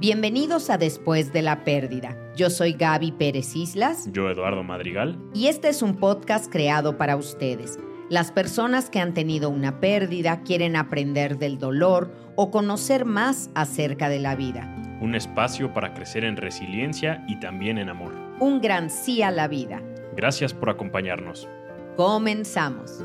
Bienvenidos a Después de la Pérdida. Yo soy Gaby Pérez Islas. Yo, Eduardo Madrigal. Y este es un podcast creado para ustedes. Las personas que han tenido una pérdida quieren aprender del dolor o conocer más acerca de la vida. Un espacio para crecer en resiliencia y también en amor. Un gran sí a la vida. Gracias por acompañarnos. Comenzamos.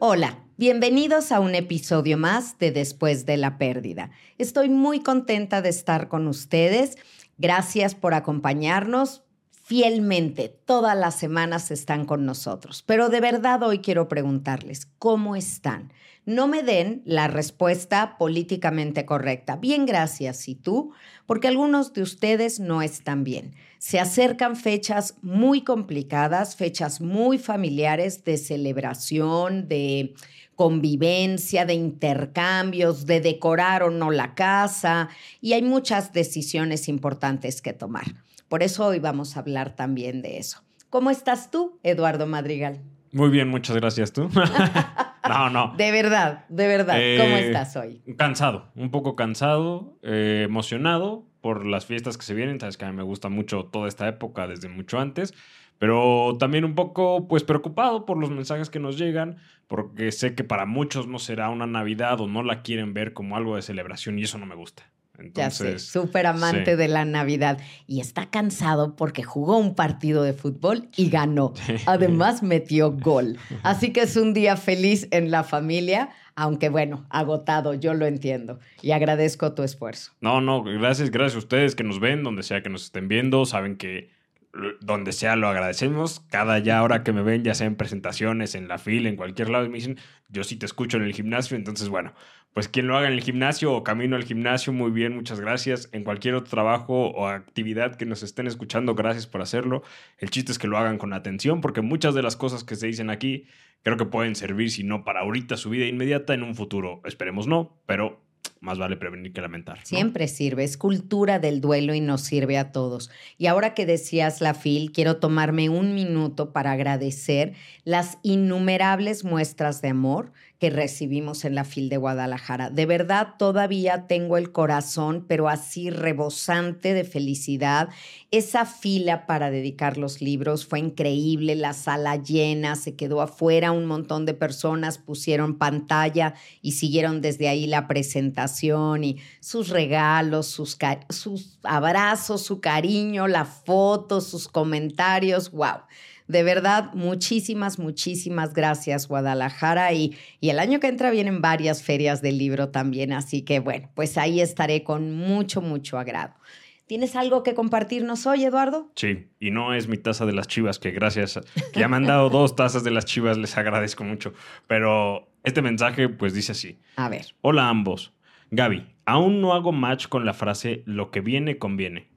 Hola. Bienvenidos a un episodio más de Después de la Pérdida. Estoy muy contenta de estar con ustedes. Gracias por acompañarnos fielmente. Todas las semanas están con nosotros. Pero de verdad hoy quiero preguntarles, ¿cómo están? No me den la respuesta políticamente correcta. Bien, gracias. ¿Y tú? Porque algunos de ustedes no están bien. Se acercan fechas muy complicadas, fechas muy familiares de celebración, de convivencia, de intercambios, de decorar o no la casa, y hay muchas decisiones importantes que tomar. Por eso hoy vamos a hablar también de eso. ¿Cómo estás tú, Eduardo Madrigal? Muy bien, muchas gracias tú. no, no. De verdad, de verdad. ¿Cómo eh, estás hoy? Cansado, un poco cansado, eh, emocionado por las fiestas que se vienen. Sabes que a mí me gusta mucho toda esta época desde mucho antes pero también un poco pues preocupado por los mensajes que nos llegan, porque sé que para muchos no será una Navidad o no la quieren ver como algo de celebración y eso no me gusta. Entonces, ya súper amante de la Navidad. Y está cansado porque jugó un partido de fútbol y ganó. Además, metió gol. Así que es un día feliz en la familia, aunque bueno, agotado, yo lo entiendo. Y agradezco tu esfuerzo. No, no, gracias, gracias a ustedes que nos ven, donde sea que nos estén viendo. Saben que donde sea lo agradecemos. Cada ya hora que me ven, ya sea en presentaciones, en la fila, en cualquier lado, me dicen, yo sí te escucho en el gimnasio. Entonces, bueno, pues quien lo haga en el gimnasio o camino al gimnasio, muy bien, muchas gracias. En cualquier otro trabajo o actividad que nos estén escuchando, gracias por hacerlo. El chiste es que lo hagan con atención, porque muchas de las cosas que se dicen aquí creo que pueden servir, si no para ahorita su vida inmediata, en un futuro. Esperemos no, pero más vale prevenir que lamentar. Siempre sirve, es cultura del duelo y nos sirve a todos. Y ahora que decías la FIL, quiero tomarme un minuto para agradecer las innumerables muestras de amor que recibimos en la FIL de Guadalajara. De verdad, todavía tengo el corazón, pero así rebosante de felicidad. Esa fila para dedicar los libros fue increíble, la sala llena, se quedó afuera, un montón de personas pusieron pantalla y siguieron desde ahí la presentación y sus regalos, sus, sus abrazos, su cariño, la foto, sus comentarios. ¡Wow! De verdad, muchísimas, muchísimas gracias Guadalajara y, y el año que entra vienen varias ferias del libro también, así que bueno, pues ahí estaré con mucho, mucho agrado. ¿Tienes algo que compartirnos hoy, Eduardo? Sí, y no es mi taza de las chivas, que gracias, que ya me han dado dos tazas de las chivas, les agradezco mucho. Pero este mensaje pues dice así. A ver. Hola a ambos. Gaby, aún no hago match con la frase lo que viene conviene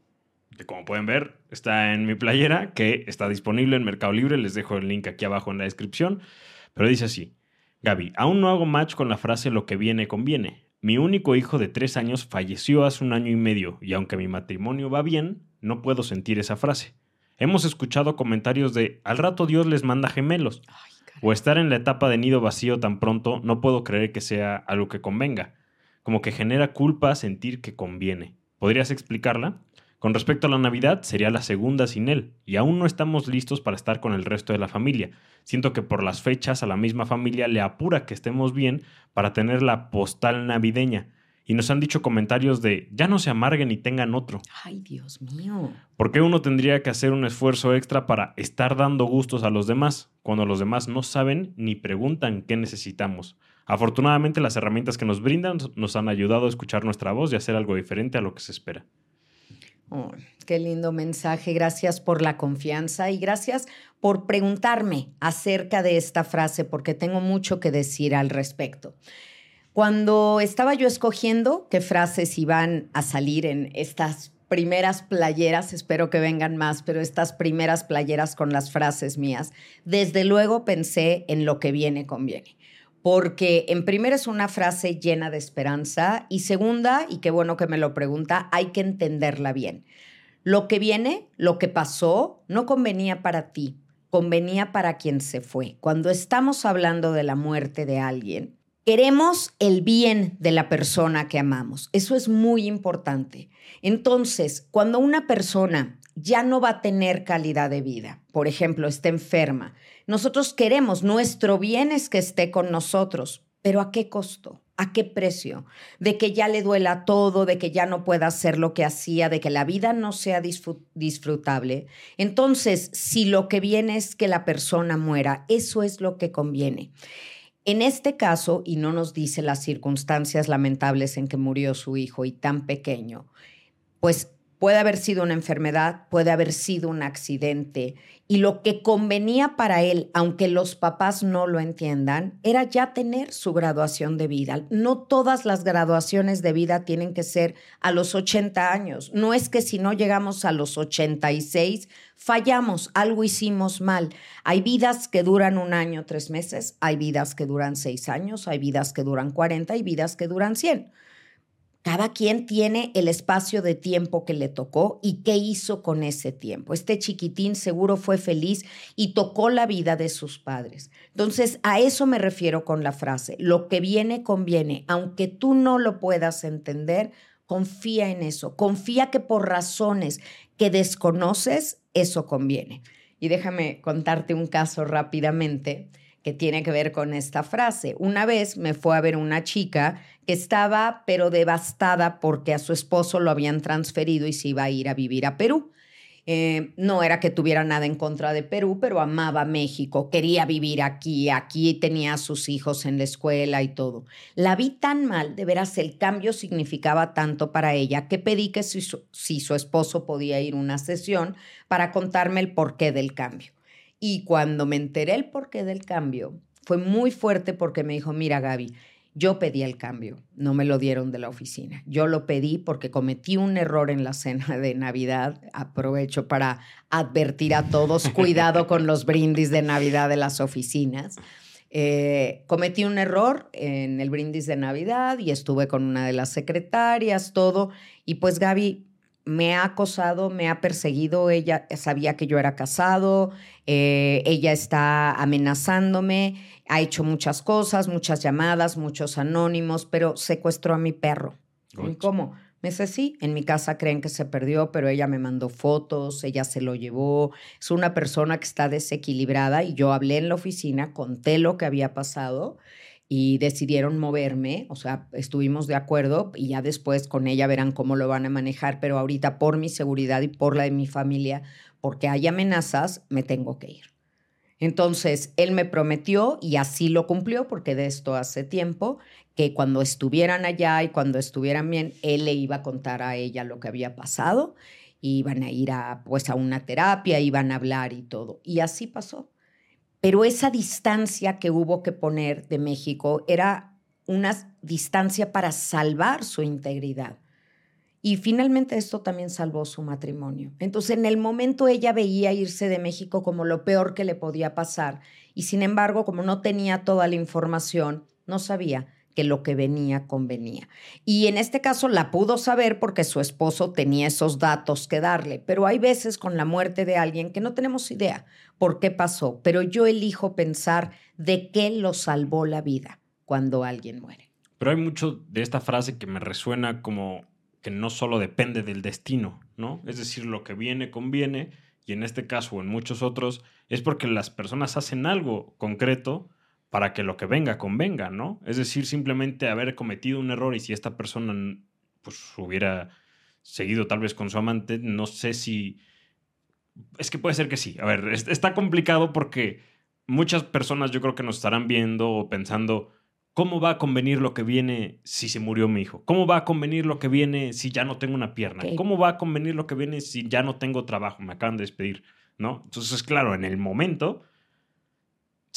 como pueden ver está en mi playera, que está disponible en Mercado Libre, les dejo el link aquí abajo en la descripción, pero dice así, Gaby, aún no hago match con la frase lo que viene conviene. Mi único hijo de tres años falleció hace un año y medio y aunque mi matrimonio va bien, no puedo sentir esa frase. Hemos escuchado comentarios de al rato Dios les manda gemelos. o estar en la etapa de nido vacío tan pronto, no puedo creer que sea algo que convenga. Como que genera culpa sentir que conviene. ¿Podrías explicarla? Con respecto a la Navidad, sería la segunda sin él, y aún no estamos listos para estar con el resto de la familia. Siento que por las fechas a la misma familia le apura que estemos bien para tener la postal navideña. Y nos han dicho comentarios de ya no se amarguen y tengan otro. Ay, Dios mío. ¿Por qué uno tendría que hacer un esfuerzo extra para estar dando gustos a los demás cuando los demás no saben ni preguntan qué necesitamos? Afortunadamente las herramientas que nos brindan nos han ayudado a escuchar nuestra voz y hacer algo diferente a lo que se espera. Oh, qué lindo mensaje. Gracias por la confianza y gracias por preguntarme acerca de esta frase porque tengo mucho que decir al respecto. Cuando estaba yo escogiendo qué frases iban a salir en estas primeras playeras, espero que vengan más, pero estas primeras playeras con las frases mías, desde luego pensé en lo que viene conviene porque en primera es una frase llena de esperanza y segunda, y qué bueno que me lo pregunta, hay que entenderla bien. Lo que viene, lo que pasó, no convenía para ti, convenía para quien se fue. Cuando estamos hablando de la muerte de alguien, Queremos el bien de la persona que amamos. Eso es muy importante. Entonces, cuando una persona ya no va a tener calidad de vida, por ejemplo, está enferma, nosotros queremos, nuestro bien es que esté con nosotros, pero ¿a qué costo? ¿A qué precio? De que ya le duela todo, de que ya no pueda hacer lo que hacía, de que la vida no sea disfrutable. Entonces, si lo que viene es que la persona muera, eso es lo que conviene. En este caso, y no nos dice las circunstancias lamentables en que murió su hijo y tan pequeño, pues puede haber sido una enfermedad, puede haber sido un accidente. Y lo que convenía para él, aunque los papás no lo entiendan, era ya tener su graduación de vida. No todas las graduaciones de vida tienen que ser a los 80 años. No es que si no llegamos a los 86, fallamos, algo hicimos mal. Hay vidas que duran un año, tres meses, hay vidas que duran seis años, hay vidas que duran 40 y vidas que duran 100. Cada quien tiene el espacio de tiempo que le tocó y qué hizo con ese tiempo. Este chiquitín seguro fue feliz y tocó la vida de sus padres. Entonces, a eso me refiero con la frase, lo que viene conviene, aunque tú no lo puedas entender, confía en eso, confía que por razones que desconoces, eso conviene. Y déjame contarte un caso rápidamente que tiene que ver con esta frase. Una vez me fue a ver una chica que estaba pero devastada porque a su esposo lo habían transferido y se iba a ir a vivir a Perú. Eh, no era que tuviera nada en contra de Perú, pero amaba México, quería vivir aquí, aquí tenía a sus hijos en la escuela y todo. La vi tan mal, de veras el cambio significaba tanto para ella, que pedí que si su, si su esposo podía ir una sesión para contarme el porqué del cambio. Y cuando me enteré el porqué del cambio, fue muy fuerte porque me dijo, mira Gaby, yo pedí el cambio, no me lo dieron de la oficina. Yo lo pedí porque cometí un error en la cena de Navidad. Aprovecho para advertir a todos, cuidado con los brindis de Navidad de las oficinas. Eh, cometí un error en el brindis de Navidad y estuve con una de las secretarias, todo. Y pues Gaby, me ha acosado, me ha perseguido, ella sabía que yo era casado, eh, ella está amenazándome, ha hecho muchas cosas, muchas llamadas, muchos anónimos, pero secuestró a mi perro. ¿Y cómo? Me dice, sí, en mi casa creen que se perdió, pero ella me mandó fotos, ella se lo llevó. Es una persona que está desequilibrada y yo hablé en la oficina, conté lo que había pasado y decidieron moverme, o sea, estuvimos de acuerdo y ya después con ella verán cómo lo van a manejar, pero ahorita por mi seguridad y por la de mi familia, porque hay amenazas, me tengo que ir. Entonces, él me prometió y así lo cumplió, porque de esto hace tiempo, que cuando estuvieran allá y cuando estuvieran bien, él le iba a contar a ella lo que había pasado, iban a ir a, pues, a una terapia, iban a hablar y todo. Y así pasó. Pero esa distancia que hubo que poner de México era una distancia para salvar su integridad. Y finalmente esto también salvó su matrimonio. Entonces en el momento ella veía irse de México como lo peor que le podía pasar y sin embargo como no tenía toda la información, no sabía que lo que venía convenía. Y en este caso la pudo saber porque su esposo tenía esos datos que darle, pero hay veces con la muerte de alguien que no tenemos idea por qué pasó, pero yo elijo pensar de qué lo salvó la vida cuando alguien muere. Pero hay mucho de esta frase que me resuena como que no solo depende del destino, ¿no? Es decir, lo que viene conviene y en este caso o en muchos otros es porque las personas hacen algo concreto para que lo que venga convenga, ¿no? Es decir, simplemente haber cometido un error y si esta persona pues hubiera seguido tal vez con su amante, no sé si... Es que puede ser que sí. A ver, está complicado porque muchas personas yo creo que nos estarán viendo o pensando, ¿cómo va a convenir lo que viene si se murió mi hijo? ¿Cómo va a convenir lo que viene si ya no tengo una pierna? ¿Cómo va a convenir lo que viene si ya no tengo trabajo? Me acaban de despedir, ¿no? Entonces, claro, en el momento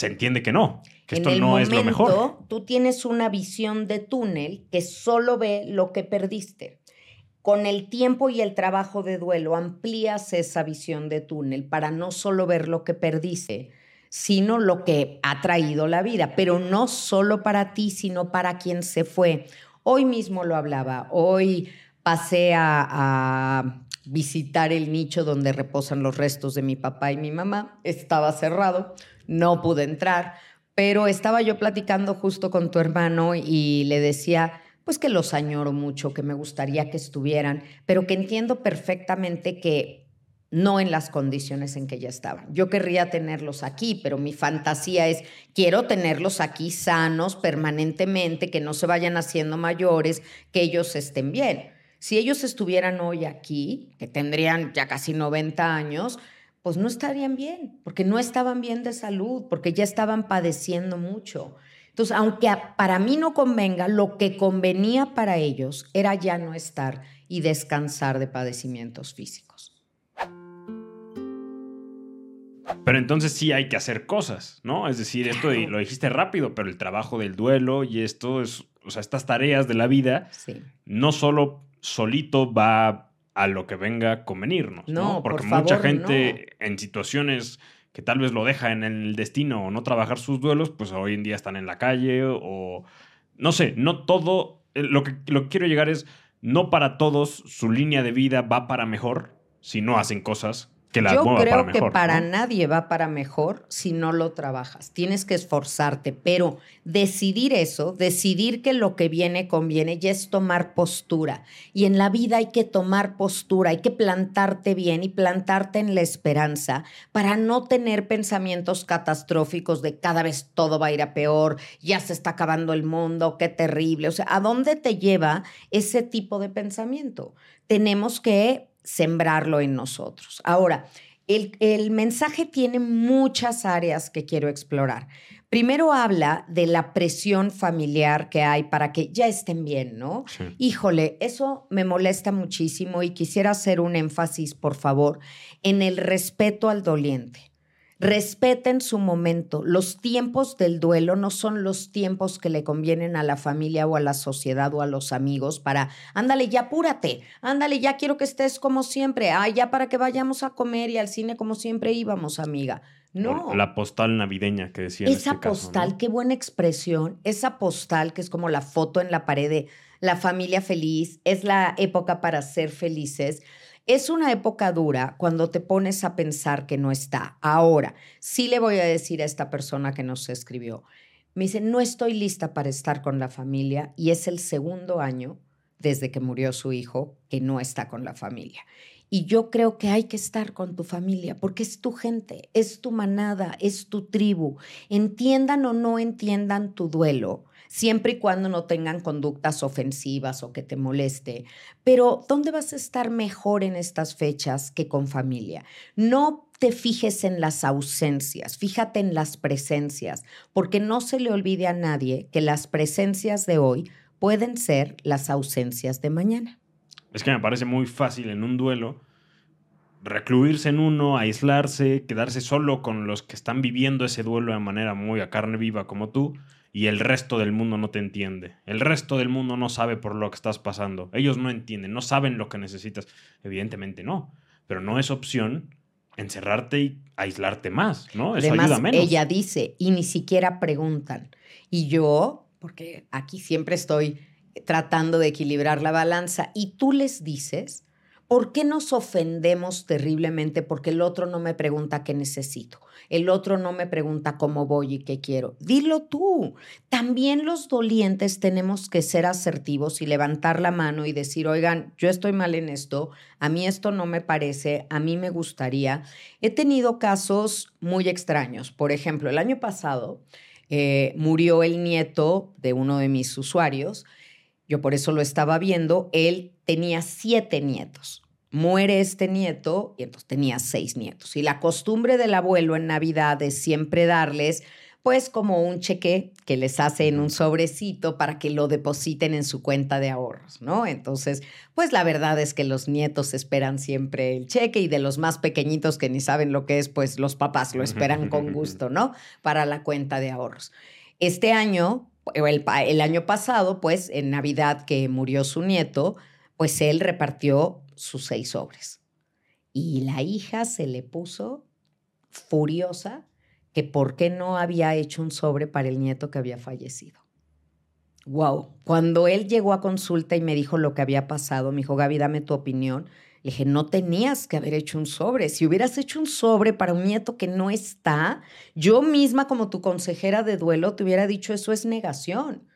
se entiende que no, que esto no es lo mejor. Tú tienes una visión de túnel que solo ve lo que perdiste. Con el tiempo y el trabajo de duelo amplías esa visión de túnel para no solo ver lo que perdiste, sino lo que ha traído la vida, pero no solo para ti, sino para quien se fue. Hoy mismo lo hablaba, hoy pasé a, a visitar el nicho donde reposan los restos de mi papá y mi mamá, estaba cerrado no pude entrar Pero estaba yo platicando justo con tu hermano y le decía, pues que los añoro mucho, que me gustaría que estuvieran, pero que entiendo perfectamente que no en las condiciones en que ya estaban. Yo querría tenerlos aquí, pero mi fantasía es, quiero tenerlos aquí sanos permanentemente, que no se vayan haciendo mayores, que ellos estén bien. Si ellos estuvieran hoy aquí, que tendrían ya casi 90 años, pues no estarían bien, porque no estaban bien de salud, porque ya estaban padeciendo mucho. Entonces, aunque para mí no convenga, lo que convenía para ellos era ya no estar y descansar de padecimientos físicos. Pero entonces sí hay que hacer cosas, ¿no? Es decir, esto lo dijiste rápido, pero el trabajo del duelo y esto es, o sea, estas tareas de la vida, no solo solito va a lo que venga a convenirnos, ¿no? Porque mucha gente en situaciones que tal vez lo deja en el destino o no trabajar sus duelos, pues hoy en día están en la calle o no sé, no todo, eh, lo que, lo que quiero llegar es, no para todos su línea de vida va para mejor si no hacen cosas yo creo que para nadie va para mejor si no lo trabajas. Tienes que esforzarte, pero decidir eso, decidir que lo que viene conviene, ya es tomar postura. Y en la vida hay que tomar postura, hay que plantarte bien y plantarte en la esperanza para no tener pensamientos catastróficos de cada vez todo va a ir a peor, ya se está acabando el mundo, qué terrible. O sea, ¿a dónde te lleva ese tipo de pensamiento? Tenemos que sembrarlo en nosotros. Ahora, el, mensaje tiene muchas áreas que quiero explorar. Primero habla de la presión familiar que hay para que ya estén bien, ¿no? Híjole, eso me molesta muchísimo y quisiera hacer un énfasis, por favor, en el respeto al doliente. Respeten su momento. Los tiempos del duelo no son los tiempos que le convienen a la familia o a la sociedad o a los amigos para, ándale, ya apúrate, ándale, ya quiero que estés como siempre, ah, ya para que vayamos a comer y al cine como siempre íbamos, amiga. No. La postal navideña que decía. Esa este postal, qué buena expresión. Esa postal que es como la foto en la pared de la familia feliz, es la época para ser felices. Es una época dura cuando te pones a pensar que no está. Ahora, sí le voy a decir a esta persona que nos escribió. Me dice, no estoy lista para estar con la familia y es el segundo año desde que murió su hijo que no está con la familia. Y yo creo que hay que estar con tu familia porque es tu gente, es tu manada, es tu tribu. Entiendan o no entiendan tu duelo, siempre y cuando no tengan conductas ofensivas o que te moleste. Pero ¿dónde vas a estar mejor en estas fechas que con familia? No te fijes en las ausencias, fíjate en las presencias, porque no se le olvide a nadie que las presencias de hoy pueden ser las ausencias de mañana. Es que me parece muy fácil en un duelo recluirse en uno, aislarse, quedarse solo con los que están viviendo ese duelo de manera muy a carne viva como tú y el resto del mundo no te entiende. El resto del mundo no sabe por lo que estás pasando. Ellos no entienden, no saben lo que necesitas. Evidentemente no, pero no es opción encerrarte y aislarte más, ¿no? Eso ayuda menos. Ella dice, y ni siquiera preguntan. Y yo, porque aquí siempre estoy tratando de equilibrar la balanza, y tú les dices, ¿por qué nos ofendemos terriblemente porque el otro no me pregunta qué necesito? el otro no me pregunta cómo voy y qué quiero. Dilo tú. También los dolientes tenemos que ser asertivos y levantar la mano y decir, oigan, yo estoy mal en esto, a mí esto no me parece, a mí me gustaría. He tenido casos muy extraños. Por ejemplo, el año pasado eh, murió el nieto de uno de mis usuarios. Yo por eso lo estaba viendo. Él tenía siete nietos muere este nieto y entonces tenía seis nietos. Y la costumbre del abuelo en Navidad es siempre darles pues como un cheque que les hace en un sobrecito para que lo depositen en su cuenta de ahorros, ¿no? Entonces, pues la verdad es que los nietos esperan siempre el cheque y de los más pequeñitos que ni saben lo que es, pues los papás lo esperan con gusto, ¿no? Para la cuenta de ahorros. Este año, el, año pasado, pues en Navidad que murió su nieto, pues él repartió sus seis sobres. Y la hija se le puso furiosa que por qué no había hecho un sobre para el nieto que había fallecido. Wow. Cuando él llegó a consulta y me dijo lo que había pasado, me dijo, Gaby, dame tu opinión. Le dije, no tenías que haber hecho un sobre. Si hubieras hecho un sobre para un nieto que no está, yo misma como tu consejera de duelo te hubiera dicho, eso es negación.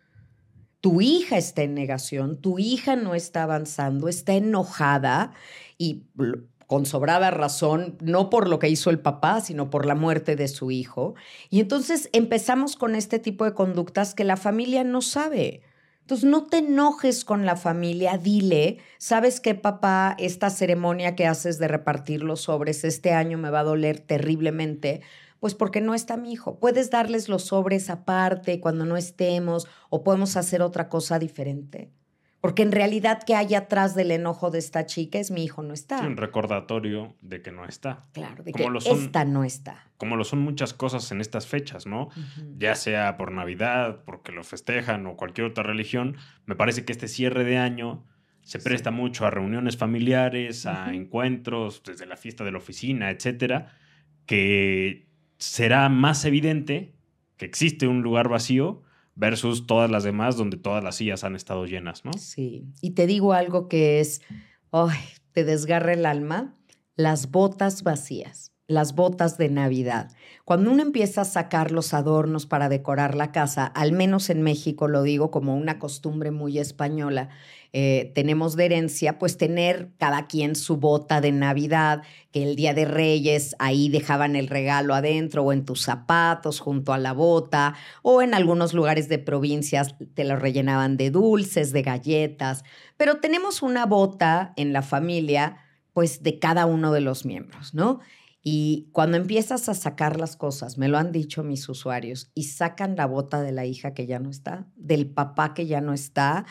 Tu hija está en negación, tu hija no está avanzando, está enojada y con sobrada razón, no por lo que hizo el papá, sino por la muerte de su hijo. Y entonces empezamos con este tipo de conductas que la familia no sabe. Entonces, no te enojes con la familia, dile, ¿sabes qué, papá? Esta ceremonia que haces de repartir los sobres este año me va a doler terriblemente, pues porque no está mi hijo. Puedes darles los sobres aparte cuando no estemos o podemos hacer otra cosa diferente. Porque en realidad, ¿qué hay atrás del enojo de esta chica? Es mi hijo no está. un recordatorio de que no está. Claro, de que esta no está. Como lo son muchas cosas en estas fechas, ¿no? Ya sea por Navidad, porque lo festejan o cualquier otra religión. Me parece que este cierre de año se presta mucho a reuniones familiares, a encuentros, desde la fiesta de la oficina, etcétera, que será más evidente que existe un lugar vacío versus todas las demás donde todas las sillas han estado llenas, ¿no? Sí, y te digo algo que es, ay, te desgarra el alma, las botas vacías, las botas de Navidad. Cuando uno empieza a sacar los adornos para decorar la casa, al menos en México lo digo como una costumbre muy española, eh, tenemos de herencia, pues tener cada quien su bota de Navidad, que el Día de Reyes ahí dejaban el regalo adentro o en tus zapatos junto a la bota, o en algunos lugares de provincias te lo rellenaban de dulces, de galletas, pero tenemos una bota en la familia, pues de cada uno de los miembros, ¿no? Y cuando empiezas a sacar las cosas, me lo han dicho mis usuarios, y sacan la bota de la hija que ya no está, del papá que ya no está,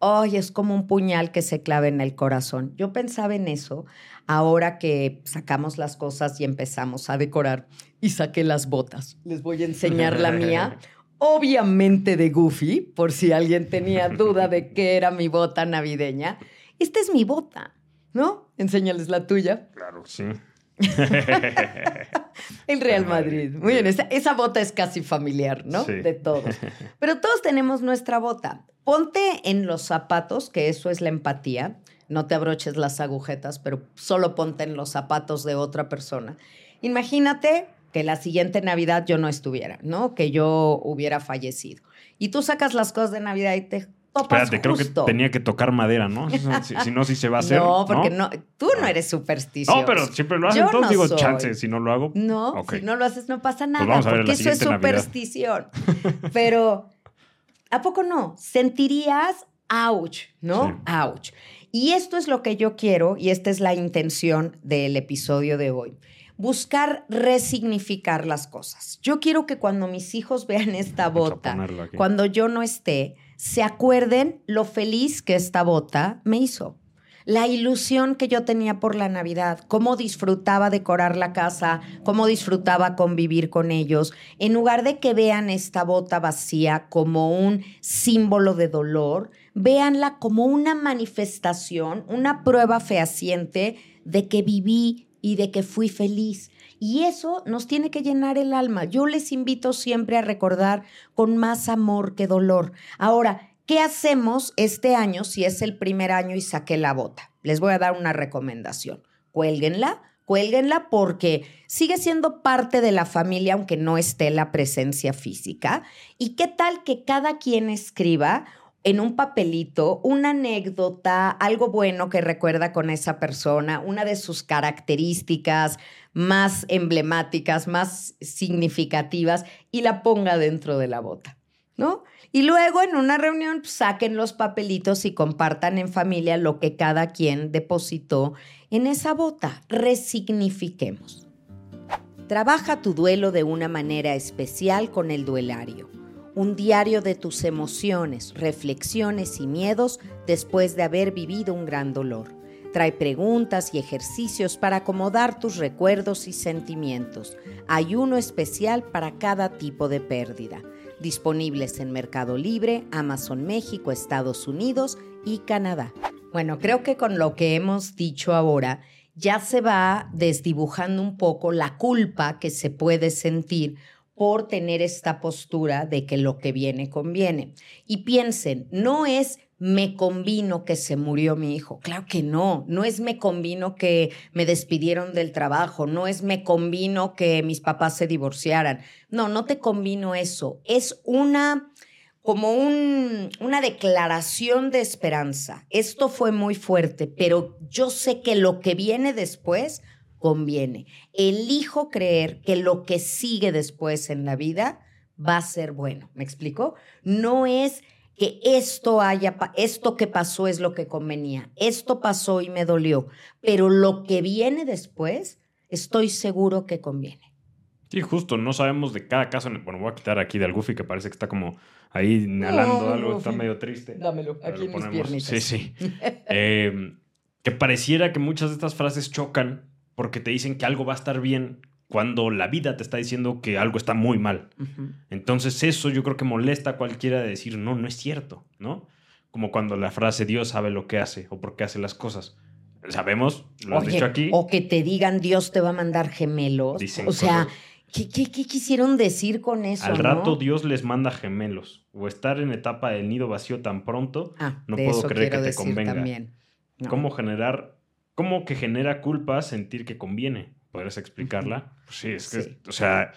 ¡ay! es como un puñal que se clave en el corazón. Yo pensaba en eso ahora que sacamos las cosas y empezamos a decorar y saqué las botas. Les voy a enseñar la mía. Obviamente de Goofy, por si alguien tenía duda de qué era mi bota navideña. Esta es mi bota, ¿no? Enséñales la tuya. Claro, sí. el Real Madrid. Muy bien, esa, bota es casi familiar, ¿no? De todos. Pero todos tenemos nuestra bota. Ponte en los zapatos, que eso es la empatía. No te abroches las agujetas, pero solo ponte en los zapatos de otra persona. Imagínate que la siguiente Navidad yo no estuviera, ¿no? Que yo hubiera fallecido. Y tú sacas las cosas de Navidad y te Espérate, creo que tenía que tocar madera, ¿no? Si, no, si se va a hacer. No, porque no, tú no eres supersticioso. No, pero siempre lo haces. Entonces digo, chance, si no lo hago. No, si no lo haces, no pasa pues nada. porque eso es superstición. pero, ¿a poco no? Sentirías ouch, ¿no? Ouch. Y esto es lo que yo quiero, y esta es la intención del episodio de hoy buscar resignificar las cosas. Yo quiero que cuando mis hijos vean esta bota, cuando yo no esté, se acuerden lo feliz que esta bota me hizo. La ilusión que yo tenía por la Navidad, cómo disfrutaba decorar la casa, cómo disfrutaba convivir con ellos, en lugar de que vean esta bota vacía como un símbolo de dolor, véanla como una manifestación, una prueba fehaciente de que viví y de que fui feliz. Y eso nos tiene que llenar el alma. Yo les invito siempre a recordar con más amor que dolor. Ahora, ¿qué hacemos este año si es el primer año y saqué la bota? Les voy a dar una recomendación. Cuélguenla, cuélguenla porque sigue siendo parte de la familia aunque no esté la presencia física. ¿Y qué tal que cada quien escriba en un papelito una anécdota, algo bueno que recuerda con esa persona, una de sus características más emblemáticas, más significativas y la ponga dentro de la bota, Y luego en una reunión pues, saquen los papelitos y compartan en familia lo que cada quien depositó en esa bota. Resignifiquemos. Trabaja tu duelo de una manera especial con el duelario un diario de tus emociones, reflexiones y miedos después de haber vivido un gran dolor. Trae preguntas y ejercicios para acomodar tus recuerdos y sentimientos. Hay uno especial para cada tipo de pérdida. Disponibles en Mercado Libre, Amazon México, Estados Unidos y Canadá. Bueno, creo que con lo que hemos dicho ahora ya se va desdibujando un poco la culpa que se puede sentir por tener esta postura de que lo que viene conviene. Y piensen, no es me convino que se murió mi hijo. Claro que no, no es me convino que me despidieron del trabajo, no es me convino que mis papás se divorciaran. No, no te convino eso. Es una como un, una declaración de esperanza. Esto fue muy fuerte, pero yo sé que lo que viene después conviene. Elijo creer que lo que sigue después en la vida va a ser bueno. ¿Me explico? No es que esto haya, esto que pasó es lo que convenía, esto pasó y me dolió, pero lo que viene después, estoy seguro que conviene. Sí, justo, no sabemos de cada caso. Bueno, voy a quitar aquí del Goofy que parece que está como ahí inhalando algo, está medio triste. Dámelo, aquí en mis Sí, sí. Eh, que pareciera que muchas de estas frases chocan porque te dicen que algo va a estar bien cuando la vida te está diciendo que algo está muy mal. Entonces eso yo creo que molesta a cualquiera de decir, no, no es cierto, ¿no? Como cuando la frase Dios sabe lo que hace o por qué hace las cosas. Sabemos, lo has dicho aquí. O que te digan Dios te va a mandar gemelos. o sea, ¿qué, quisieron decir con eso? Al rato Dios les manda gemelos. O estar en etapa del nido vacío tan pronto, ah, no puedo creer que te convenga. También. ¿Cómo generar, cómo que genera culpa sentir que conviene? ¿Podrías explicarla? Pues sí, es que, o sea,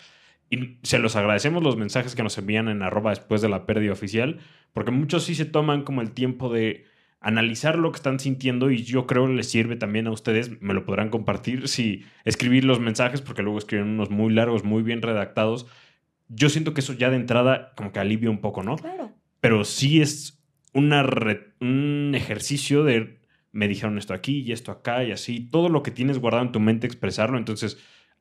y se los agradecemos los mensajes que nos envían en arroba después de la pérdida oficial, porque muchos sí se toman como el tiempo de analizar lo que están sintiendo y yo creo les sirve también a ustedes, me lo podrán compartir, si escribir los mensajes, porque luego escriben unos muy largos, muy bien redactados. Yo siento que eso ya de entrada como que alivia un poco, ¿no? Claro. Pero sí es una un ejercicio de me dijeron esto aquí y esto acá y así, todo lo que tienes guardado en tu mente expresarlo, entonces,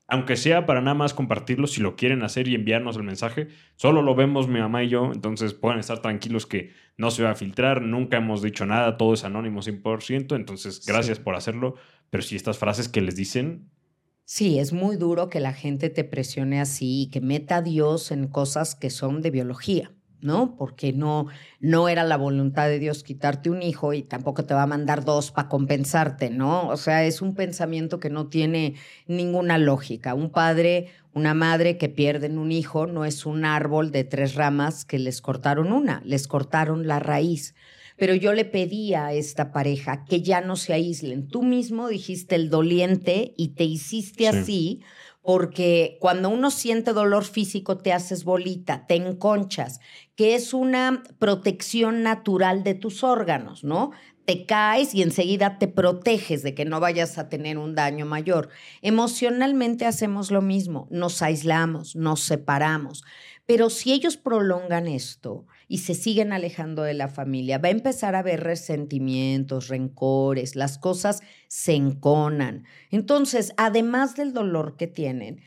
aunque sea para nada más compartirlo, si lo quieren hacer y enviarnos el mensaje, solo lo vemos mi mamá y yo, entonces pueden estar tranquilos que no se va a filtrar, nunca hemos dicho nada, todo es anónimo 100%, entonces gracias por hacerlo, pero si estas frases que les dicen... Sí, es muy duro que la gente te presione así y que meta a Dios en cosas que son de biología. ¿No? Porque no, no era la voluntad de Dios quitarte un hijo y tampoco te va a mandar dos para compensarte, ¿no? O sea, es un pensamiento que no tiene ninguna lógica. Un padre, una madre que pierden un hijo no es un árbol de tres ramas que les cortaron una, les cortaron la raíz. Pero yo le pedí a esta pareja que ya no se aíslen. Tú mismo dijiste el doliente y te hiciste así porque cuando uno siente dolor físico te haces bolita, te enconchas, que es una protección natural de tus órganos, ¿no? Te caes y enseguida te proteges de que no vayas a tener un daño mayor. Emocionalmente hacemos lo mismo, nos aislamos, nos separamos. Pero si ellos prolongan esto y se siguen alejando de la familia, va a empezar a haber resentimientos, rencores, las cosas se enconan. Entonces, además del dolor que tienen,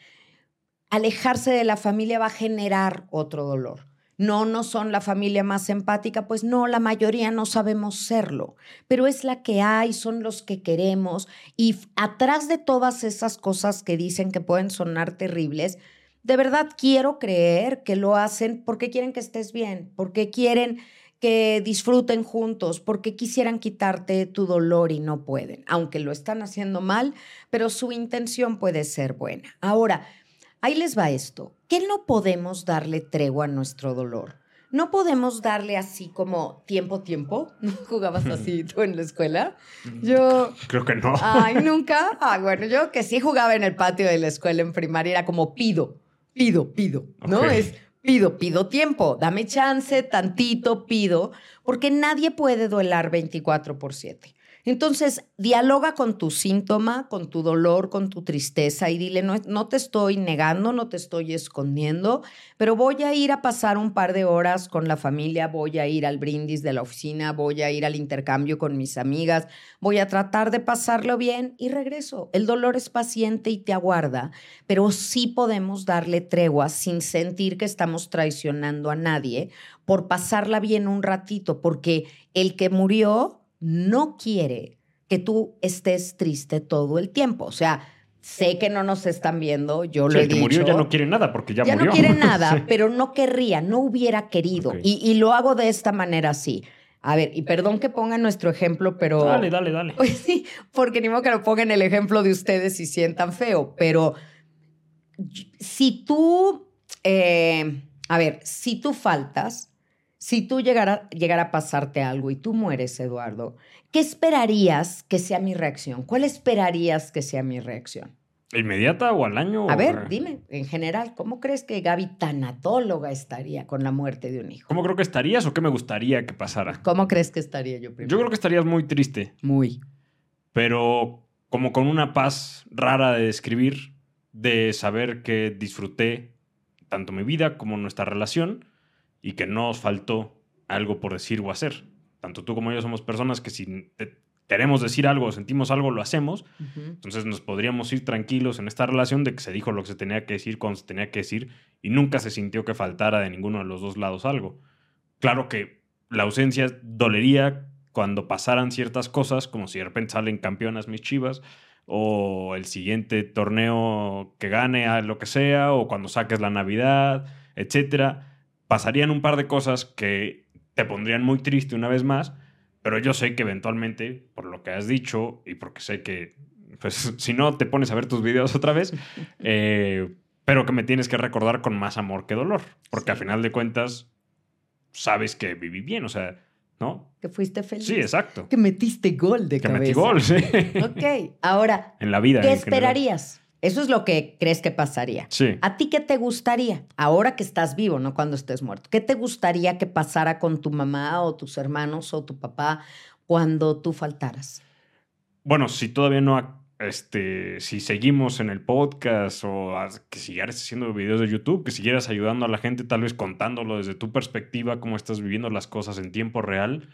alejarse de la familia va a generar otro dolor. No, no son la familia más empática, pues no, la mayoría no sabemos serlo, pero es la que hay, son los que queremos y atrás de todas esas cosas que dicen que pueden sonar terribles, de verdad quiero creer que lo hacen porque quieren que estés bien, porque quieren que disfruten juntos, porque quisieran quitarte tu dolor y no pueden, aunque lo están haciendo mal, pero su intención puede ser buena. Ahora, ahí les va esto. ¿Qué no podemos darle tregua a nuestro dolor? No podemos darle así como tiempo, tiempo. ¿No jugabas así tú en la escuela? Yo. Creo que no. Ay, nunca. Ah, bueno, yo que sí jugaba en el patio de la escuela en primaria, era como pido pido, pido, ¿no? Es pido, pido tiempo, dame chance, tantito, pido, porque nadie puede duelar 24 por 7. Entonces, dialoga con tu síntoma, con tu dolor, con tu tristeza y dile, no, no, te estoy negando, no te estoy escondiendo, pero voy a ir a pasar un par de horas con la familia, voy a ir al brindis de la oficina, voy a ir al intercambio con mis amigas, voy a tratar de pasarlo bien y regreso. El dolor es paciente y te aguarda, pero sí podemos darle tregua sin sentir que estamos traicionando a nadie por pasarla bien un ratito, porque el que murió no quiere que tú estés triste todo el tiempo. O sea, sé que no nos están viendo, yo lo he dicho. murió ya no quiere nada porque ya, murió. Ya no quiere nada, pero no querría, no hubiera querido. Y, lo hago de esta manera así. A ver, y perdón que ponga nuestro ejemplo, pero... Dale, dale, dale. Pues sí, porque ni modo que lo pongan el ejemplo de ustedes y sientan feo, pero si tú Eh, a ver, si tú faltas, si tú llegara, llegara a pasarte algo y tú mueres, Eduardo, ¿qué esperarías que sea mi reacción? ¿Cuál esperarías que sea mi reacción? ¿Inmediata o al año? A ver, dime, en general, ¿cómo crees que Gaby tanatóloga estaría con la muerte de un hijo? ¿Cómo creo que estarías o qué me gustaría que pasara? ¿Cómo crees que estaría yo primero? Yo creo que estarías muy triste, Muy. pero como con una paz rara de describir, de saber que disfruté tanto mi vida como nuestra relación y que no os faltó algo por decir o hacer. Tanto tú como yo somos personas que si te- queremos decir algo o sentimos algo, lo hacemos. Entonces nos podríamos ir tranquilos en esta relación de que se dijo lo que se tenía que decir cuando se tenía que decir y nunca se sintió que faltara de ninguno de los dos lados algo. Claro que la ausencia dolería cuando pasaran ciertas cosas, como si de repente salen campeonas mis chivas, o el siguiente torneo que gane a lo que sea, o cuando saques la Navidad, etcétera. Pasarían un par de cosas que te pondrían muy triste una vez más, pero yo sé que eventualmente, por lo que has dicho y porque sé que, pues, si no te pones a ver tus videos otra vez, eh, pero que me tienes que recordar con más amor que dolor, porque al final de cuentas sabes que viví bien, o sea, ¿no? Que fuiste feliz. Sí, exacto. Que metiste gol de Que cabeza. metí gol, sí. Ok, ahora, en la vida. ¿qué en general. esperarías? Eso es lo que crees que pasaría. Sí. ¿A ti qué te gustaría? Ahora que estás vivo, no cuando estés muerto. ¿Qué te gustaría que pasara con tu mamá o tus hermanos o tu papá cuando tú faltaras? Bueno, si todavía no, este, si seguimos en el podcast o que siguieras haciendo videos de YouTube, que siguieras ayudando a la gente, tal vez contándolo desde tu perspectiva, cómo estás viviendo las cosas en tiempo real,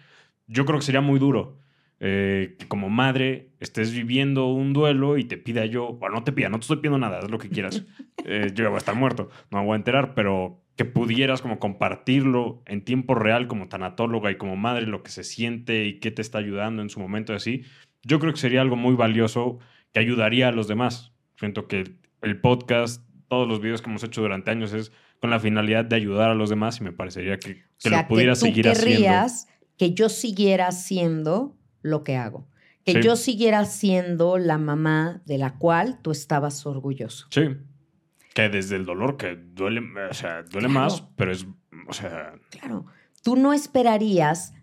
yo creo que sería muy duro. Eh, que como madre estés viviendo un duelo y te pida yo, bueno, no te pida, no te estoy pidiendo nada, haz lo que quieras. Eh, yo ya voy a estar muerto, no me voy a enterar, pero que pudieras como compartirlo en tiempo real como tanatóloga y como madre, lo que se siente y qué te está ayudando en su momento y así, yo creo que sería algo muy valioso que ayudaría a los demás. Siento que el podcast, todos los videos que hemos hecho durante años es con la finalidad de ayudar a los demás y me parecería que, que o sea, lo pudiera que tú seguir haciendo. querrías que yo siguiera haciendo lo que hago. Que Sí. yo siguiera siendo la mamá de la cual tú estabas orgulloso. Sí. Que desde el dolor, que duele, o sea, duele Claro. más, pero es, o sea, Claro, tú no esperarías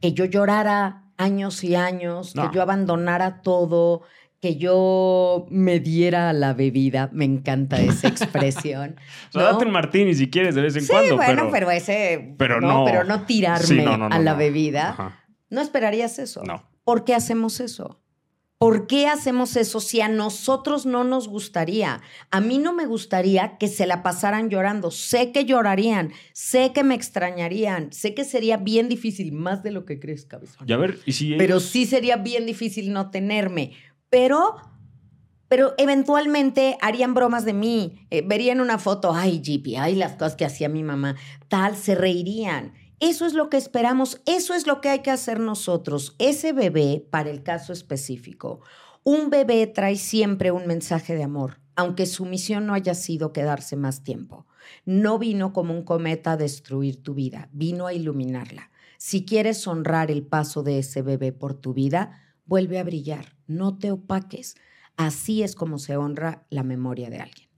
que yo llorara años y años, No. que yo abandonara todo, que yo me diera a la bebida. Me encanta esa expresión. o sea, ¿no? date un martini si quieres de vez en Sí, cuando, bueno, pero, pero, ese. pero no, no. Pero no tirarme Sí, no, a la bebida. Ajá. No esperarías eso. No. ¿Por qué hacemos eso? ¿Por qué hacemos eso si a nosotros no nos gustaría? A mí no me gustaría que se la pasaran llorando. Sé que llorarían, sé que me extrañarían, sé que sería bien difícil, más de lo que crees, cabezón. Y a ver, y si Pero sí sería bien difícil no tenerme. Pero, pero eventualmente harían bromas de mí. Eh, verían una foto, ay, Jeepy, ay, las cosas que hacía mi mamá, tal, se reirían. Eso es lo que esperamos, eso es lo que hay que hacer nosotros. Ese bebé, para el caso específico, un bebé trae siempre un mensaje de amor, aunque su misión no haya sido quedarse más tiempo. No vino como un cometa a destruir tu vida, vino a iluminarla. Si quieres honrar el paso de ese bebé por tu vida, vuelve a brillar, no te opaques. Así es como se honra la memoria de alguien.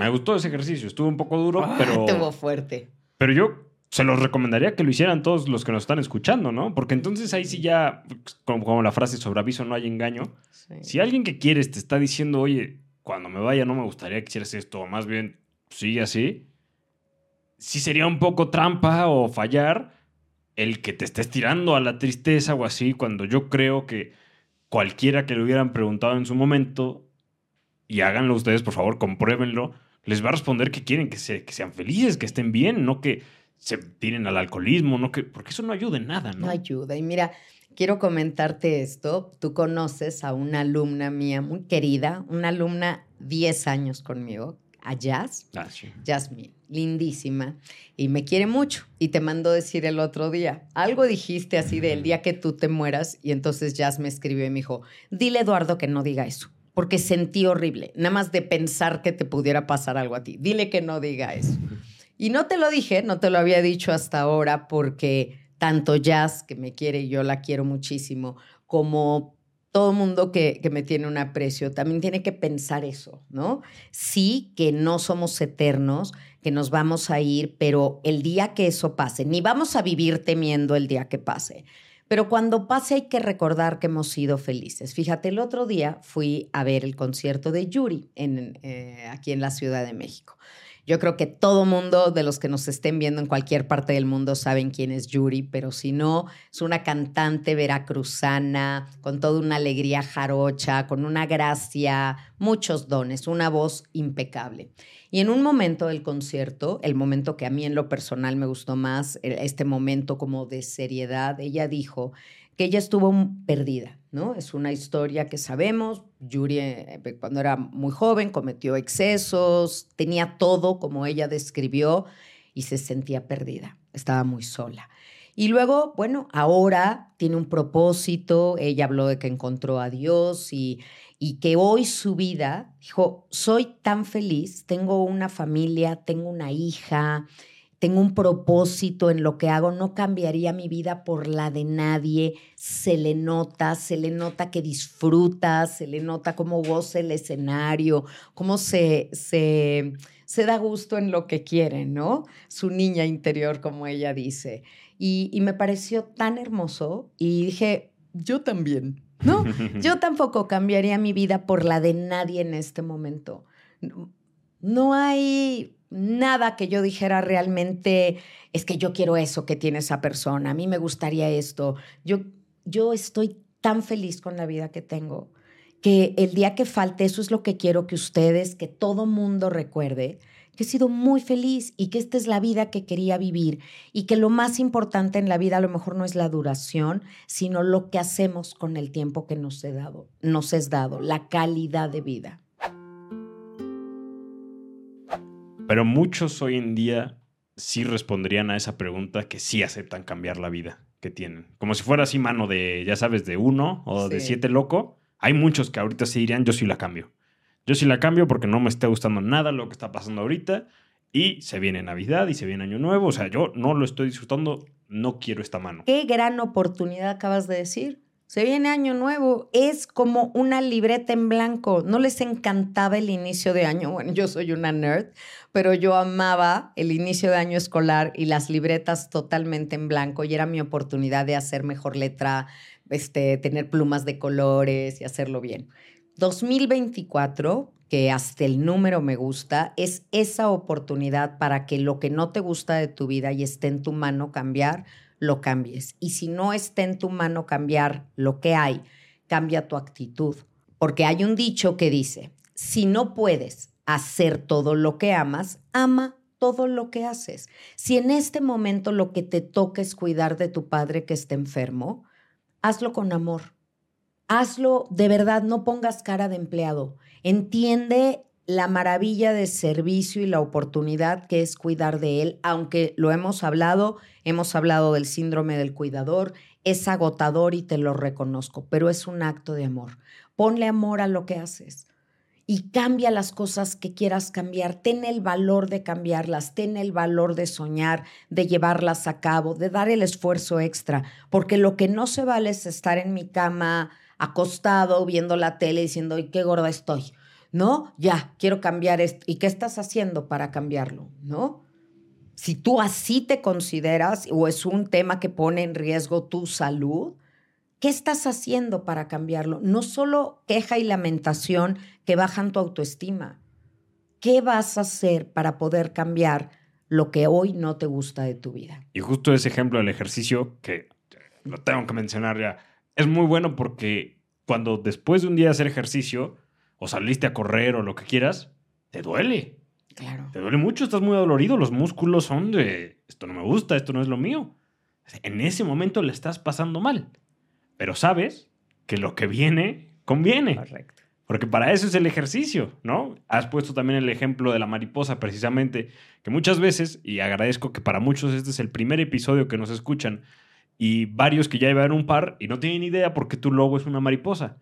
Me gustó ese ejercicio, estuvo un poco duro, pero, Estuvo fuerte. pero yo se los recomendaría que lo hicieran todos los que nos están escuchando, ¿no? Porque entonces ahí sí ya, como, como la frase sobre aviso no hay engaño, Sí. Si alguien que quieres te está diciendo, oye, cuando me vaya no me gustaría que hicieras esto, o más bien sigue así, sí sería un poco trampa o fallar el que te estés tirando a la tristeza o así, cuando yo creo que cualquiera que le hubieran preguntado en su momento, y háganlo ustedes, por favor, compruébenlo, les va a responder que quieren que, se, que sean felices, que estén bien, no que se tiren al alcoholismo, no que, porque eso no ayuda en nada, ¿no? No ayuda. Y mira, quiero comentarte esto. Tú conoces a una alumna mía muy querida, una alumna 10 años conmigo, a Jazz. Ah, sí. Jasmine, lindísima, y me quiere mucho. Y te mandó decir el otro día, algo dijiste así del día que tú te mueras, y entonces Jazz me escribió y me dijo, dile Eduardo que no diga eso, porque sentí horrible, nada más de pensar que te pudiera pasar algo a ti. Dile que no diga eso. Y no te lo dije, no te lo había dicho hasta ahora, porque tanto Jazz, que me quiere y yo la quiero muchísimo, como todo mundo que, que, me tiene un aprecio también tiene que pensar eso, ¿no? Sí, que no somos eternos, que nos vamos a ir, pero el día que eso pase, ni vamos a vivir temiendo el día que pase. Pero cuando pase hay que recordar que hemos sido felices. Fíjate, el otro día fui a ver el concierto de Yuri eh, aquí en la Ciudad de México. Yo creo que todo mundo de los que nos estén viendo en cualquier parte del mundo saben quién es Yuri, pero si no, es una cantante veracruzana con toda una alegría jarocha, con una gracia, muchos dones, una voz impecable. Y en un momento del concierto, el momento que a mí en lo personal me gustó más, este momento como de seriedad, ella dijo que ella estuvo perdida, ¿no? Es una historia que sabemos. Yuri, eh, cuando era muy joven, cometió excesos, tenía todo como ella describió y se sentía perdida, estaba muy sola. Y luego, bueno, ahora tiene un propósito, ella habló de que encontró a Dios y, y que hoy su vida, dijo, soy tan feliz, tengo una familia, tengo una hija, tengo un propósito en lo que hago, no cambiaría mi vida por la de nadie, se le nota, se le nota que disfruta, se le nota cómo goza el escenario, cómo se, se, se da gusto en lo que quiere, ¿no? Su niña interior, como ella dice. Y, y me pareció tan hermoso y dije, yo también, ¿no? yo tampoco cambiaría mi vida por la de nadie en este momento. No hay nada que yo dijera realmente, es que yo quiero eso que tiene esa persona, a mí me gustaría esto. Yo, yo estoy tan feliz con la vida que tengo que el día que falte, eso es lo que quiero que ustedes, que todo mundo recuerde, que he sido muy feliz y que esta es la vida que quería vivir y que lo más importante en la vida a lo mejor no es la duración, sino lo que hacemos con el tiempo que nos, he dado, nos es dado, la calidad de vida. Pero muchos hoy en día sí responderían a esa pregunta que sí aceptan cambiar la vida que tienen. Como si fuera así mano de, ya sabes, de uno o de siete loco. Hay muchos que ahorita sí dirían, yo sí la cambio. Yo sí la cambio porque no me está gustando nada lo que está pasando ahorita. Y se viene Navidad y se viene Año Nuevo. O sea, yo no lo estoy disfrutando, no quiero esta mano. Qué gran oportunidad acabas de decir. Se viene año nuevo, es como una libreta en blanco. No les encantaba el inicio de año. Bueno, yo soy una nerd, pero yo amaba el inicio de año escolar y las libretas totalmente en blanco y era mi oportunidad de hacer mejor letra, este, tener plumas de colores y hacerlo bien. 2024, que hasta el número me gusta, es esa oportunidad para que lo que no te gusta de tu vida y esté en tu mano cambiar, lo cambies. Y si no está en tu mano cambiar lo que hay, cambia tu actitud. Porque hay un dicho que dice, si no puedes hacer todo lo que amas, ama todo lo que haces. Si en este momento lo que te toca es cuidar de tu padre que está enfermo, hazlo con amor. Hazlo de verdad, no pongas cara de empleado. Entiende la maravilla de servicio y la oportunidad que es cuidar de él, aunque lo hemos hablado, hemos hablado del síndrome del cuidador, es agotador y te lo reconozco, pero es un acto de amor. Ponle amor a lo que haces y cambia las cosas que quieras cambiar. Ten el valor de cambiarlas, ten el valor de soñar, de llevarlas a cabo, de dar el esfuerzo extra, porque lo que no se vale es estar en mi cama acostado viendo la tele diciendo, ¡ay, qué gorda estoy! ¿No? Ya, quiero cambiar esto. ¿Y qué estás haciendo para cambiarlo? ¿No? Si tú así te consideras o es un tema que pone en riesgo tu salud, ¿qué estás haciendo para cambiarlo? No solo queja y lamentación que bajan tu autoestima. ¿Qué vas a hacer para poder cambiar lo que hoy no te gusta de tu vida? Y justo ese ejemplo del ejercicio, que lo tengo que mencionar ya, es muy bueno porque cuando después de un día hacer ejercicio, o saliste a correr o lo que quieras, te duele. Claro. Te duele mucho, estás muy dolorido, los músculos son de, esto no me gusta, esto no es lo mío. En ese momento le estás pasando mal, pero sabes que lo que viene conviene. Correcto. Porque para eso es el ejercicio, ¿no? Has puesto también el ejemplo de la mariposa, precisamente, que muchas veces, y agradezco que para muchos este es el primer episodio que nos escuchan, y varios que ya llevan un par y no tienen idea porque tu logo es una mariposa.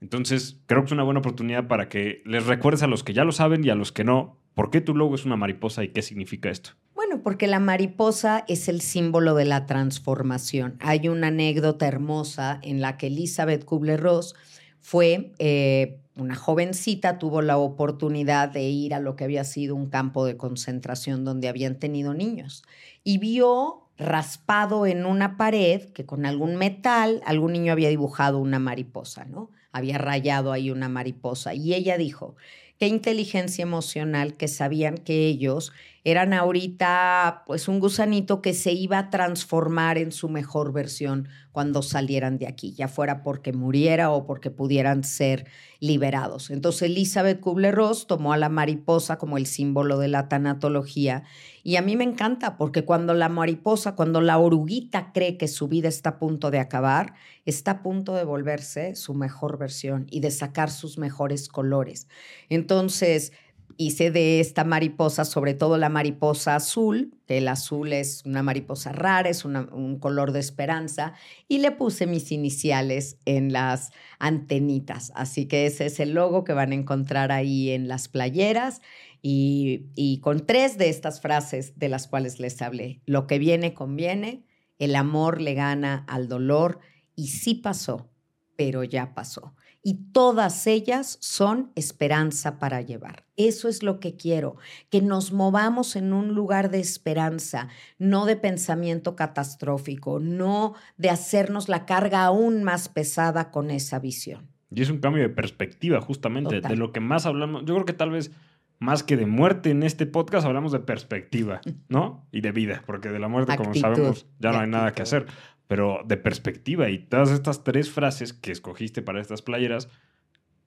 Entonces, creo que es una buena oportunidad para que les recuerdes a los que ya lo saben y a los que no, por qué tu logo es una mariposa y qué significa esto. Bueno, porque la mariposa es el símbolo de la transformación. Hay una anécdota hermosa en la que Elizabeth Kubler-Ross fue eh, una jovencita, tuvo la oportunidad de ir a lo que había sido un campo de concentración donde habían tenido niños y vio raspado en una pared que con algún metal algún niño había dibujado una mariposa, ¿no? Había rayado ahí una mariposa y ella dijo, qué inteligencia emocional que sabían que ellos eran ahorita pues un gusanito que se iba a transformar en su mejor versión cuando salieran de aquí, ya fuera porque muriera o porque pudieran ser liberados. Entonces Elizabeth Kubler-Ross tomó a la mariposa como el símbolo de la tanatología y a mí me encanta porque cuando la mariposa, cuando la oruguita cree que su vida está a punto de acabar, está a punto de volverse su mejor versión y de sacar sus mejores colores. Entonces, hice de esta mariposa, sobre todo la mariposa azul, que el azul es una mariposa rara, es un color de esperanza, y le puse mis iniciales en las antenitas. Así que ese es el logo que van a encontrar ahí en las playeras. Y, y con tres de estas frases de las cuales les hablé, lo que viene conviene, el amor le gana al dolor, y sí pasó, pero ya pasó y todas ellas son esperanza para llevar. Eso es lo que quiero, que nos movamos en un lugar de esperanza, no de pensamiento catastrófico, no de hacernos la carga aún más pesada con esa visión. Y es un cambio de perspectiva, justamente, de lo que más hablamos. Yo creo que tal vez más que de muerte en este podcast, hablamos de perspectiva, ¿no? Y de vida, porque de la muerte, como sabemos, ya no hay nada que hacer pero de perspectiva y todas estas tres frases que escogiste para estas playeras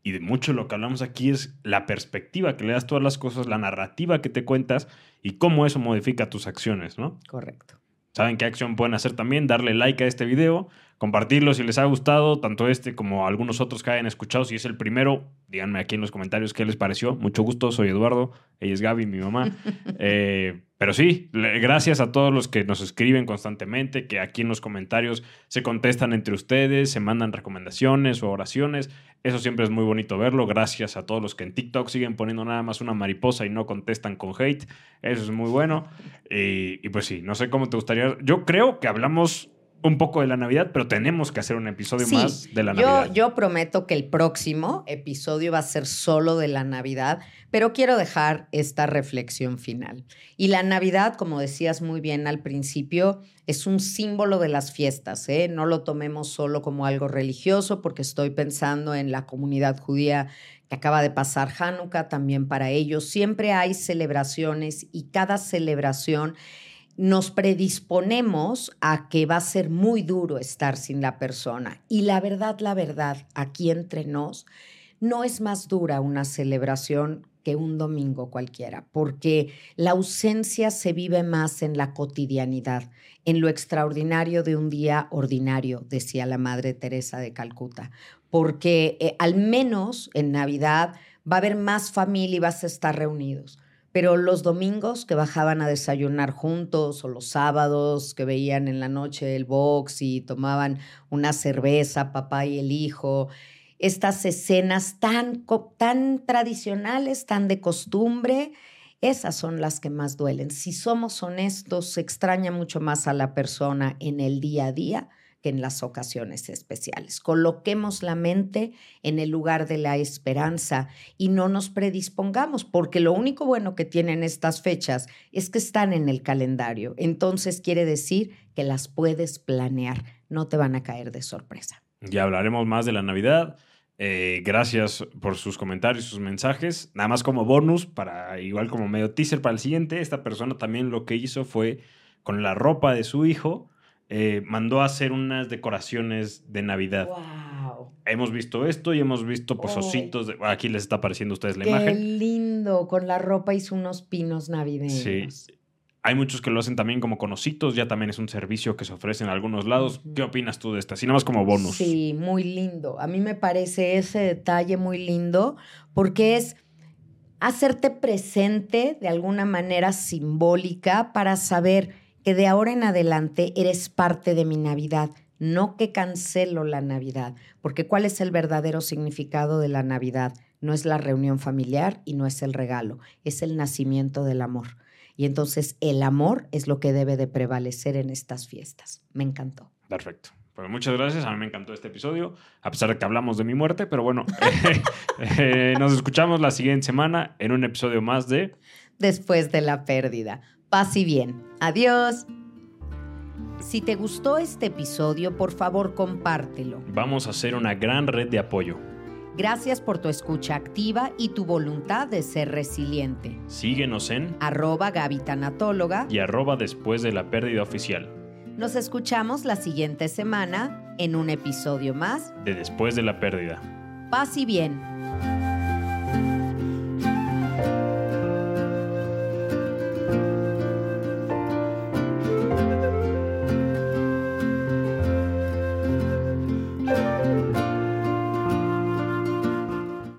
y de mucho lo que hablamos aquí es la perspectiva que le das todas las cosas, la narrativa que te cuentas y cómo eso modifica tus acciones, ¿no? Correcto. ¿Saben qué acción pueden hacer también? Darle like a este video, compartirlo si les ha gustado, tanto este como algunos otros que hayan escuchado. Si es el primero, díganme aquí en los comentarios qué les pareció. Mucho gusto, soy Eduardo, ella es Gaby, mi mamá. Eh, pero sí, gracias a todos los que nos escriben constantemente, que aquí en los comentarios se contestan entre ustedes, se mandan recomendaciones o oraciones. Eso siempre es muy bonito verlo. Gracias a todos los que en TikTok siguen poniendo nada más una mariposa y no contestan con hate. Eso es muy bueno. Y, y pues sí, no sé cómo te gustaría. Yo creo que hablamos un poco de la Navidad, pero tenemos que hacer un episodio más de la Navidad. Yo prometo que el próximo episodio va a ser solo de la Navidad, pero quiero dejar esta reflexión final. Y la Navidad, como decías muy bien al principio, es un símbolo de las fiestas. ¿eh? No lo tomemos solo como algo religioso, porque estoy pensando en la comunidad judía que acaba de pasar Hanukkah, también para ellos. Siempre hay celebraciones y cada celebración nos predisponemos a que va a ser muy duro estar sin la persona. Y la verdad, la verdad, aquí entre nos, no es más dura una celebración que un domingo cualquiera, porque la ausencia se vive más en la cotidianidad, en lo extraordinario de un día ordinario, decía la Madre Teresa de Calcuta, porque eh, al menos en Navidad va a haber más familia y vas a estar reunidos pero los domingos que bajaban a desayunar juntos o los sábados que veían en la noche el box y tomaban una cerveza, papá y el hijo, estas escenas tan, tan tradicionales, tan de costumbre, esas son las que más duelen. Si somos honestos, se extraña mucho más a la persona en el día a día que en las ocasiones especiales. Coloquemos la mente en el lugar de la esperanza y no nos predispongamos, porque lo único bueno que tienen estas fechas es que están en el calendario. Entonces quiere decir que las puedes planear, no te van a caer de sorpresa. Ya hablaremos más de la Navidad. Eh, gracias por sus comentarios, sus mensajes. Nada más como bonus, para igual como medio teaser para el siguiente, esta persona también lo que hizo fue con la ropa de su hijo eh, mandó a hacer unas decoraciones de Navidad. Hemos visto esto y hemos visto pues ositos. aquí les está apareciendo a ustedes la imagen. Qué lindo, con la ropa hizo unos pinos navideños. Sí. Hay muchos que lo hacen también como con ositos, ya también es un servicio que se ofrece en algunos lados. ¿Qué opinas tú de esta? Así nada más como bonus. Sí, muy lindo. A mí me parece ese detalle muy lindo porque es hacerte presente de alguna manera simbólica para saber que de ahora en adelante eres parte de mi Navidad, no que cancelo la Navidad, porque ¿cuál es el verdadero significado de la Navidad? No es la reunión familiar y no es el regalo, es el nacimiento del amor. Y entonces el amor es lo que debe de prevalecer en estas fiestas. Me encantó. Perfecto. Pues muchas gracias, a mí me encantó este episodio, a pesar de que hablamos de mi muerte, pero bueno, eh, nos escuchamos la siguiente semana en un episodio más de Después de la pérdida. Paz y bien. Adiós. Si te gustó este episodio, por favor compártelo. Vamos a hacer una gran red de apoyo. Gracias por tu escucha activa y tu voluntad de ser resiliente. Síguenos en arroba gavitanatóloga y arroba después de la pérdida oficial. Nos escuchamos la siguiente semana en un episodio más de Después de la pérdida. Paz y bien.